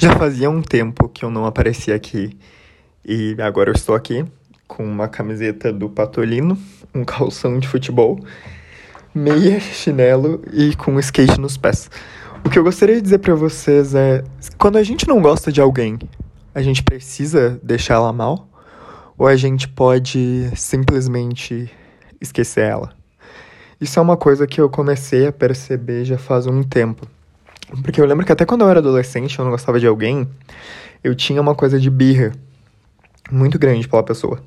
Já fazia um tempo que eu não aparecia aqui e agora eu estou aqui com uma camiseta do Patolino, um calção de futebol, meia, chinelo e com skate nos pés. O que eu gostaria de dizer para vocês é: quando a gente não gosta de alguém, a gente precisa deixar ela mal? Ou a gente pode simplesmente esquecer ela? Isso é uma coisa que eu comecei a perceber já faz um tempo. Porque eu lembro que até quando eu era adolescente, eu não gostava de alguém, eu tinha uma coisa de birra muito grande pela pessoa.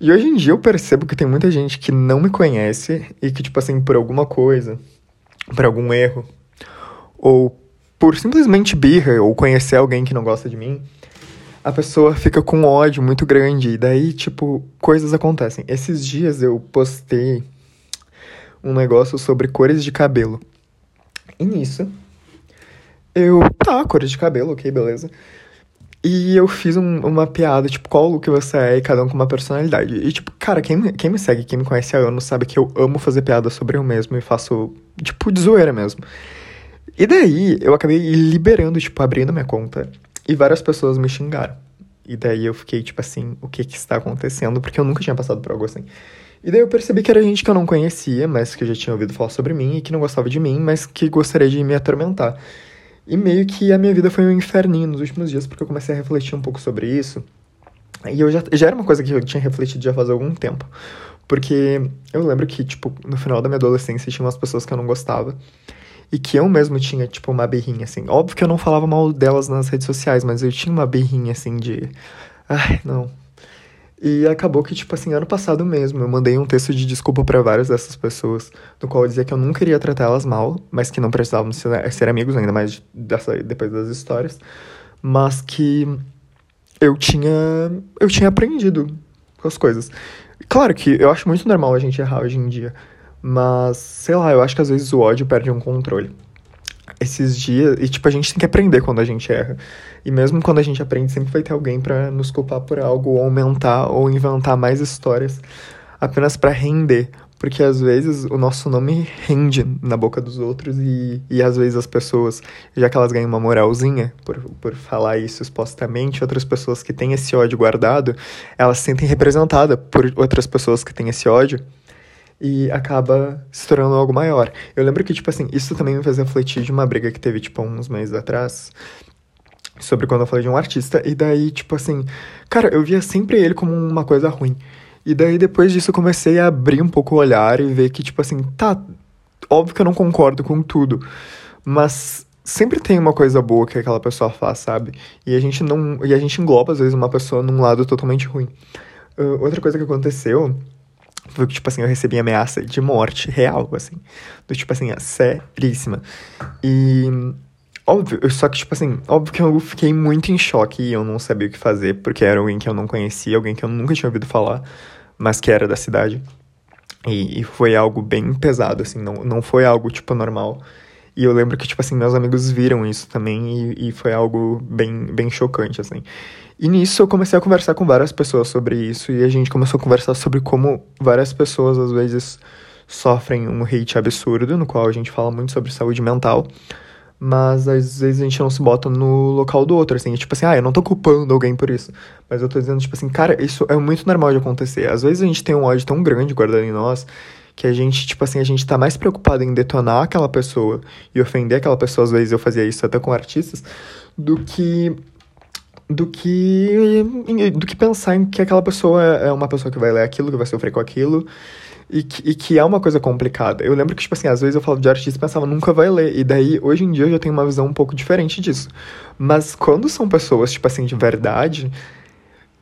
E hoje em dia eu percebo que tem muita gente que não me conhece e que, tipo assim, por alguma coisa, por algum erro, ou por simplesmente birra, ou conhecer alguém que não gosta de mim, a pessoa fica com ódio muito grande. E daí, tipo, coisas acontecem. Esses dias eu postei um negócio sobre cores de cabelo. E nisso, eu, tá, cores de cabelo, ok, beleza. E eu fiz um, uma piada, tipo, qual look você é e cada um com uma personalidade. E, tipo, cara, quem, quem me segue, quem me conhece há anos, sabe que eu amo fazer piada sobre eu mesmo e faço, tipo, de zoeira mesmo. E daí, eu acabei liberando, tipo, abrindo minha conta e várias pessoas me xingaram. E daí eu fiquei, tipo assim, o que que está acontecendo? Porque eu nunca tinha passado por algo assim. E daí eu percebi que era gente que eu não conhecia, mas que já tinha ouvido falar sobre mim e que não gostava de mim, mas que gostaria de me atormentar. E meio que a minha vida foi um inferninho nos últimos dias, porque eu comecei a refletir um pouco sobre isso. E eu já, já era uma coisa que eu tinha refletido já faz algum tempo. Porque eu lembro que, tipo, no final da minha adolescência tinha umas pessoas que eu não gostava. E que eu mesmo tinha, tipo, uma berrinha, assim. Óbvio que eu não falava mal delas nas redes sociais, mas eu tinha uma berrinha, assim, de. Ai, não, e acabou que, tipo assim, ano passado mesmo, eu mandei um texto de desculpa para várias dessas pessoas, no qual eu dizia que eu não queria tratar elas mal, mas que não precisavam ser, ser amigos, ainda mais dessa, depois das histórias, mas que eu tinha, eu tinha aprendido com as coisas. Claro que eu acho muito normal a gente errar hoje em dia, mas, sei lá, eu acho que às vezes o ódio perde um controle esses dias. E, tipo, a gente tem que aprender quando a gente erra. E mesmo quando a gente aprende, sempre vai ter alguém para nos culpar por algo, ou aumentar, ou inventar mais histórias apenas para render. Porque às vezes o nosso nome rende na boca dos outros e, e às vezes as pessoas, já que elas ganham uma moralzinha por, por falar isso supostamente, outras pessoas que têm esse ódio guardado, elas se sentem representadas por outras pessoas que têm esse ódio e acaba se tornando algo maior. Eu lembro que, tipo assim, isso também me fez refletir de uma briga que teve, tipo, uns meses atrás, sobre quando eu falei de um artista, e daí, tipo assim, cara, eu via sempre ele como uma coisa ruim. E daí, depois disso, eu comecei a abrir um pouco o olhar e ver que, tipo assim, tá, óbvio que eu não concordo com tudo, mas sempre tem uma coisa boa que aquela pessoa faz, sabe? E a gente não. E a gente engloba, às vezes, uma pessoa num lado totalmente ruim. Uh, outra coisa que aconteceu foi que, tipo assim, eu recebi ameaça de morte real, assim. Do tipo assim, seríssima. E. Óbvio, só que, tipo assim, óbvio que eu fiquei muito em choque e eu não sabia o que fazer, porque era alguém que eu não conhecia, alguém que eu nunca tinha ouvido falar, mas que era da cidade. E, e foi algo bem pesado, assim, não, não foi algo, tipo, normal. E eu lembro que, tipo assim, meus amigos viram isso também e, e foi algo bem, bem chocante, assim. E nisso eu comecei a conversar com várias pessoas sobre isso e a gente começou a conversar sobre como várias pessoas às vezes sofrem um hate absurdo, no qual a gente fala muito sobre saúde mental, mas às vezes a gente não se bota no local do outro, assim, tipo assim, ah, eu não tô culpando alguém por isso, mas eu tô dizendo, tipo assim, cara, isso é muito normal de acontecer. Às vezes a gente tem um ódio tão grande guardado em nós que a gente, tipo assim, a gente tá mais preocupado em detonar aquela pessoa e ofender aquela pessoa, às vezes eu fazia isso até com artistas, do que do que do que pensar em que aquela pessoa é uma pessoa que vai ler aquilo, que vai sofrer com aquilo e que, e que é uma coisa complicada. Eu lembro que, tipo assim, às vezes eu falava de artista e pensava, nunca vai ler. E daí, hoje em dia, eu já tenho uma visão um pouco diferente disso. Mas quando são pessoas, tipo assim, de verdade,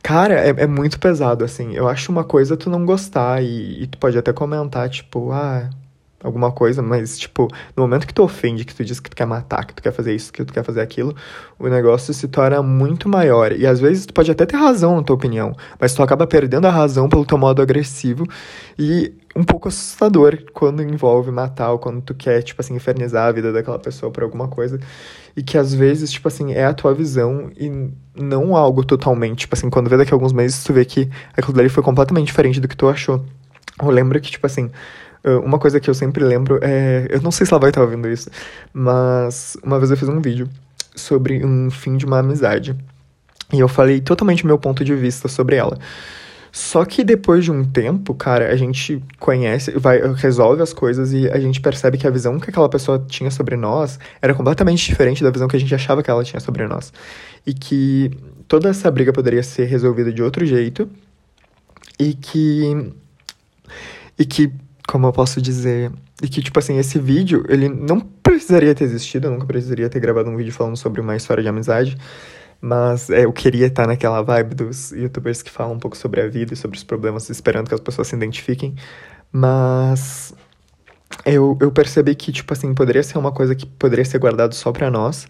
cara, é, é muito pesado, assim. Eu acho uma coisa tu não gostar e, e tu pode até comentar, tipo, ah, alguma coisa, mas, tipo, no momento que tu ofende, que tu diz que tu quer matar, que tu quer fazer isso, que tu quer fazer aquilo, o negócio se torna muito maior. E às vezes tu pode até ter razão na tua opinião, mas tu acaba perdendo a razão pelo teu modo agressivo e um pouco assustador quando envolve matar ou quando tu quer, tipo assim, infernizar a vida daquela pessoa por alguma coisa. E que às vezes, tipo assim, é a tua visão e não algo totalmente, tipo assim, quando vê daqui a alguns meses tu vê que aquilo dali foi completamente diferente do que tu achou. Eu lembro que, tipo assim, uma coisa que eu sempre lembro é. Eu não sei se ela vai estar ouvindo isso, mas uma vez eu fiz um vídeo sobre um fim de uma amizade. E eu falei totalmente meu ponto de vista sobre ela. Só que depois de um tempo, cara, a gente conhece, vai, resolve as coisas e a gente percebe que a visão que aquela pessoa tinha sobre nós era completamente diferente da visão que a gente achava que ela tinha sobre nós. E que toda essa briga poderia ser resolvida de outro jeito. E que. E que, como eu posso dizer. E que, tipo assim, esse vídeo, ele não precisaria ter existido, eu nunca precisaria ter gravado um vídeo falando sobre uma história de amizade. Mas é, eu queria estar naquela vibe dos youtubers que falam um pouco sobre a vida e sobre os problemas, esperando que as pessoas se identifiquem. Mas eu, eu percebi que, tipo assim, poderia ser uma coisa que poderia ser guardado só pra nós.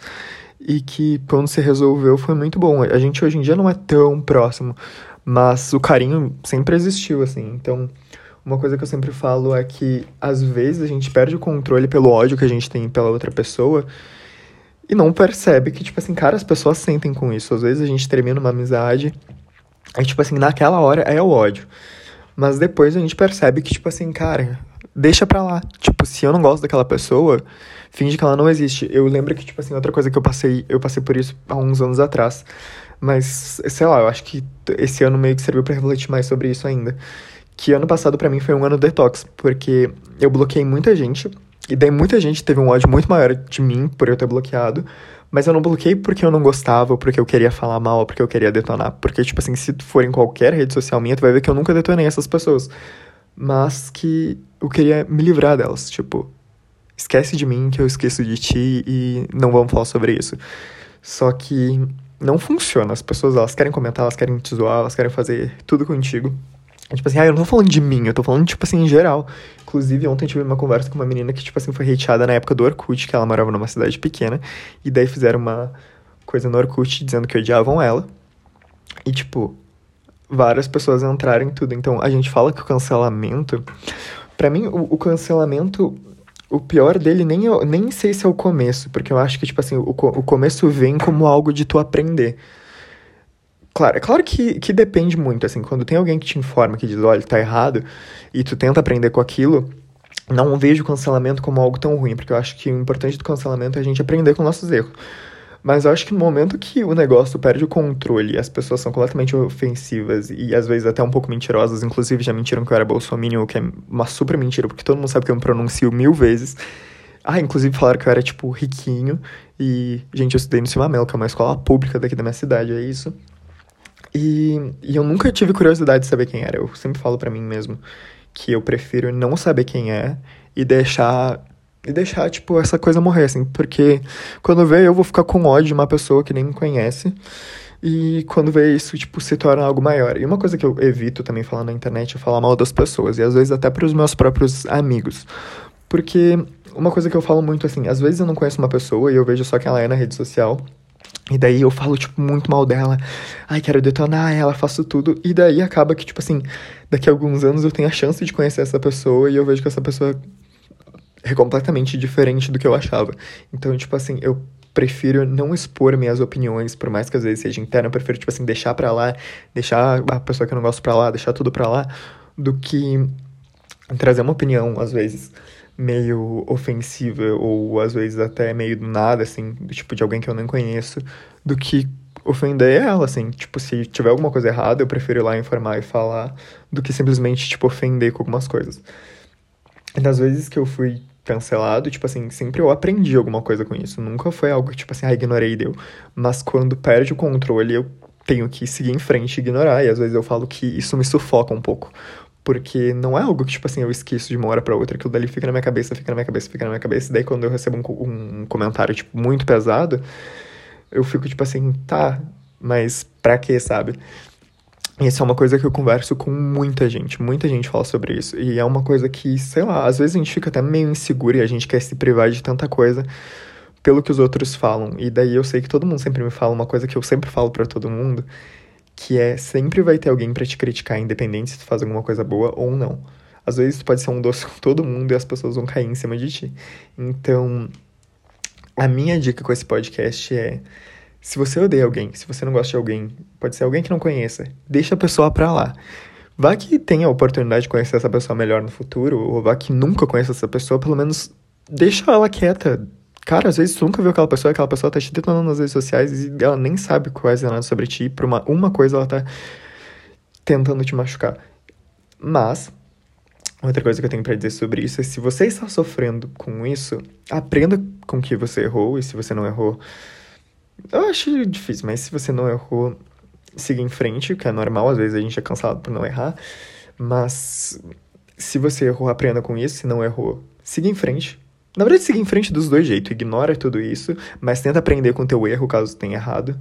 E que quando se resolveu foi muito bom. A gente hoje em dia não é tão próximo, mas o carinho sempre existiu, assim. Então, uma coisa que eu sempre falo é que às vezes a gente perde o controle pelo ódio que a gente tem pela outra pessoa e não percebe que, tipo assim, cara, as pessoas sentem com isso. Às vezes a gente termina uma amizade, aí, tipo assim, naquela hora é o ódio. Mas depois a gente percebe que, tipo assim, cara, deixa pra lá. Tipo, se eu não gosto daquela pessoa, finge que ela não existe. Eu lembro que, tipo assim, outra coisa que eu passei, eu passei por isso há uns anos atrás. Mas, sei lá, eu acho que esse ano meio que serviu para refletir mais sobre isso ainda. Que ano passado para mim foi um ano detox, porque eu bloqueei muita gente e daí muita gente teve um ódio muito maior de mim por eu ter bloqueado. Mas eu não bloqueei porque eu não gostava, ou porque eu queria falar mal, ou porque eu queria detonar. Porque, tipo assim, se tu for em qualquer rede social minha, tu vai ver que eu nunca detonei essas pessoas. Mas que eu queria me livrar delas. Tipo, esquece de mim que eu esqueço de ti e não vamos falar sobre isso. Só que não funciona. As pessoas, elas querem comentar, elas querem te zoar, elas querem fazer tudo contigo. Tipo assim, ah, eu não tô falando de mim, eu tô falando, tipo assim, em geral. Inclusive, ontem eu tive uma conversa com uma menina que, tipo assim, foi hateada na época do Orkut, que ela morava numa cidade pequena. E daí fizeram uma coisa no Orkut dizendo que odiavam ela. E, tipo, várias pessoas entraram em tudo. Então, a gente fala que o cancelamento... para mim, o, o, cancelamento... O pior dele nem, nem sei se é o começo. Porque eu acho que, tipo assim, o, o começo vem como algo de tu aprender. Claro, é claro que, que depende muito, assim, quando tem alguém que te informa, que diz, olha, tá errado, e tu tenta aprender com aquilo, não vejo o cancelamento como algo tão ruim, porque eu acho que o importante do cancelamento é a gente aprender com nossos erros. Mas eu acho que no momento que o negócio perde o controle e as pessoas são completamente ofensivas e às vezes até um pouco mentirosas, inclusive já mentiram que eu era bolsominion, o que é uma super mentira, porque todo mundo sabe que eu me pronuncio mil vezes. Ah, inclusive falaram que eu era, tipo, riquinho. E, gente, eu estudei no Silvamelo, que é uma escola pública daqui da minha cidade, é isso. E, e eu nunca tive curiosidade de saber quem era. Eu sempre falo para mim mesmo que eu prefiro não saber quem é e deixar e deixar tipo essa coisa morrer assim, porque quando vê eu vou ficar com ódio de uma pessoa que nem me conhece. E quando vê isso, tipo, se torna algo maior. E uma coisa que eu evito também falar na internet é falar mal das pessoas. E às vezes até para os meus próprios amigos. Porque uma coisa que eu falo muito assim, às vezes eu não conheço uma pessoa e eu vejo só que ela é na rede social. E daí eu falo, tipo, muito mal dela. Ai, quero detonar ela, faço tudo. E daí acaba que, tipo assim, daqui a alguns anos eu tenho a chance de conhecer essa pessoa e eu vejo que essa pessoa é completamente diferente do que eu achava. Então, tipo assim, eu prefiro não expor minhas opiniões, por mais que às vezes seja interna, eu prefiro, tipo assim, deixar pra lá, deixar a pessoa que eu não gosto pra lá, deixar tudo pra lá, do que trazer uma opinião, às vezes meio ofensiva ou às vezes até meio do nada, assim, do tipo de alguém que eu nem conheço, do que ofender ela, assim. Tipo, se tiver alguma coisa errada, eu prefiro ir lá informar e falar do que simplesmente, tipo, ofender com algumas coisas. E das vezes que eu fui cancelado, tipo assim, sempre eu aprendi alguma coisa com isso. Nunca foi algo que, tipo assim, ah, ignorei e deu. Mas quando perde o controle, eu tenho que seguir em frente e ignorar. E às vezes eu falo que isso me sufoca um pouco. Porque não é algo que, tipo assim, eu esqueço de uma hora pra outra. Aquilo dali fica na minha cabeça, fica na minha cabeça, fica na minha cabeça. E daí quando eu recebo um, um comentário, tipo, muito pesado, eu fico, tipo assim, tá, mas pra quê, sabe? Isso é uma coisa que eu converso com muita gente. Muita gente fala sobre isso. E é uma coisa que, sei lá, às vezes a gente fica até meio inseguro e a gente quer se privar de tanta coisa pelo que os outros falam. E daí eu sei que todo mundo sempre me fala uma coisa que eu sempre falo para todo mundo, que é sempre vai ter alguém para te criticar, independente se tu faz alguma coisa boa ou não. Às vezes tu pode ser um doce com todo mundo e as pessoas vão cair em cima de ti. Então, a minha dica com esse podcast é: se você odeia alguém, se você não gosta de alguém, pode ser alguém que não conheça, deixa a pessoa pra lá. Vá que tenha a oportunidade de conhecer essa pessoa melhor no futuro, ou vá que nunca conheça essa pessoa, pelo menos deixa ela quieta, Cara, às vezes tu nunca viu aquela pessoa, aquela pessoa tá te detonando nas redes sociais e ela nem sabe quase nada sobre ti. Por uma, uma coisa ela tá tentando te machucar. Mas, outra coisa que eu tenho para dizer sobre isso é se você está sofrendo com isso, aprenda com que você errou e se você não errou. Eu acho difícil, mas se você não errou, siga em frente, que é normal, às vezes a gente é cansado por não errar. Mas se você errou, aprenda com isso. Se não errou, siga em frente. Na verdade, siga em frente dos dois jeitos. Ignora tudo isso, mas tenta aprender com o teu erro caso tenha errado.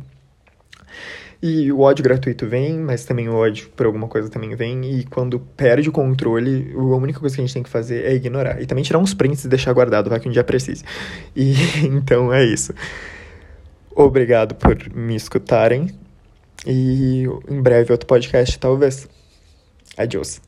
E o ódio gratuito vem, mas também o ódio por alguma coisa também vem. E quando perde o controle, a única coisa que a gente tem que fazer é ignorar. E também tirar uns prints e deixar guardado, vai que um dia precise. E então é isso. Obrigado por me escutarem. E em breve outro podcast, talvez. Adiós.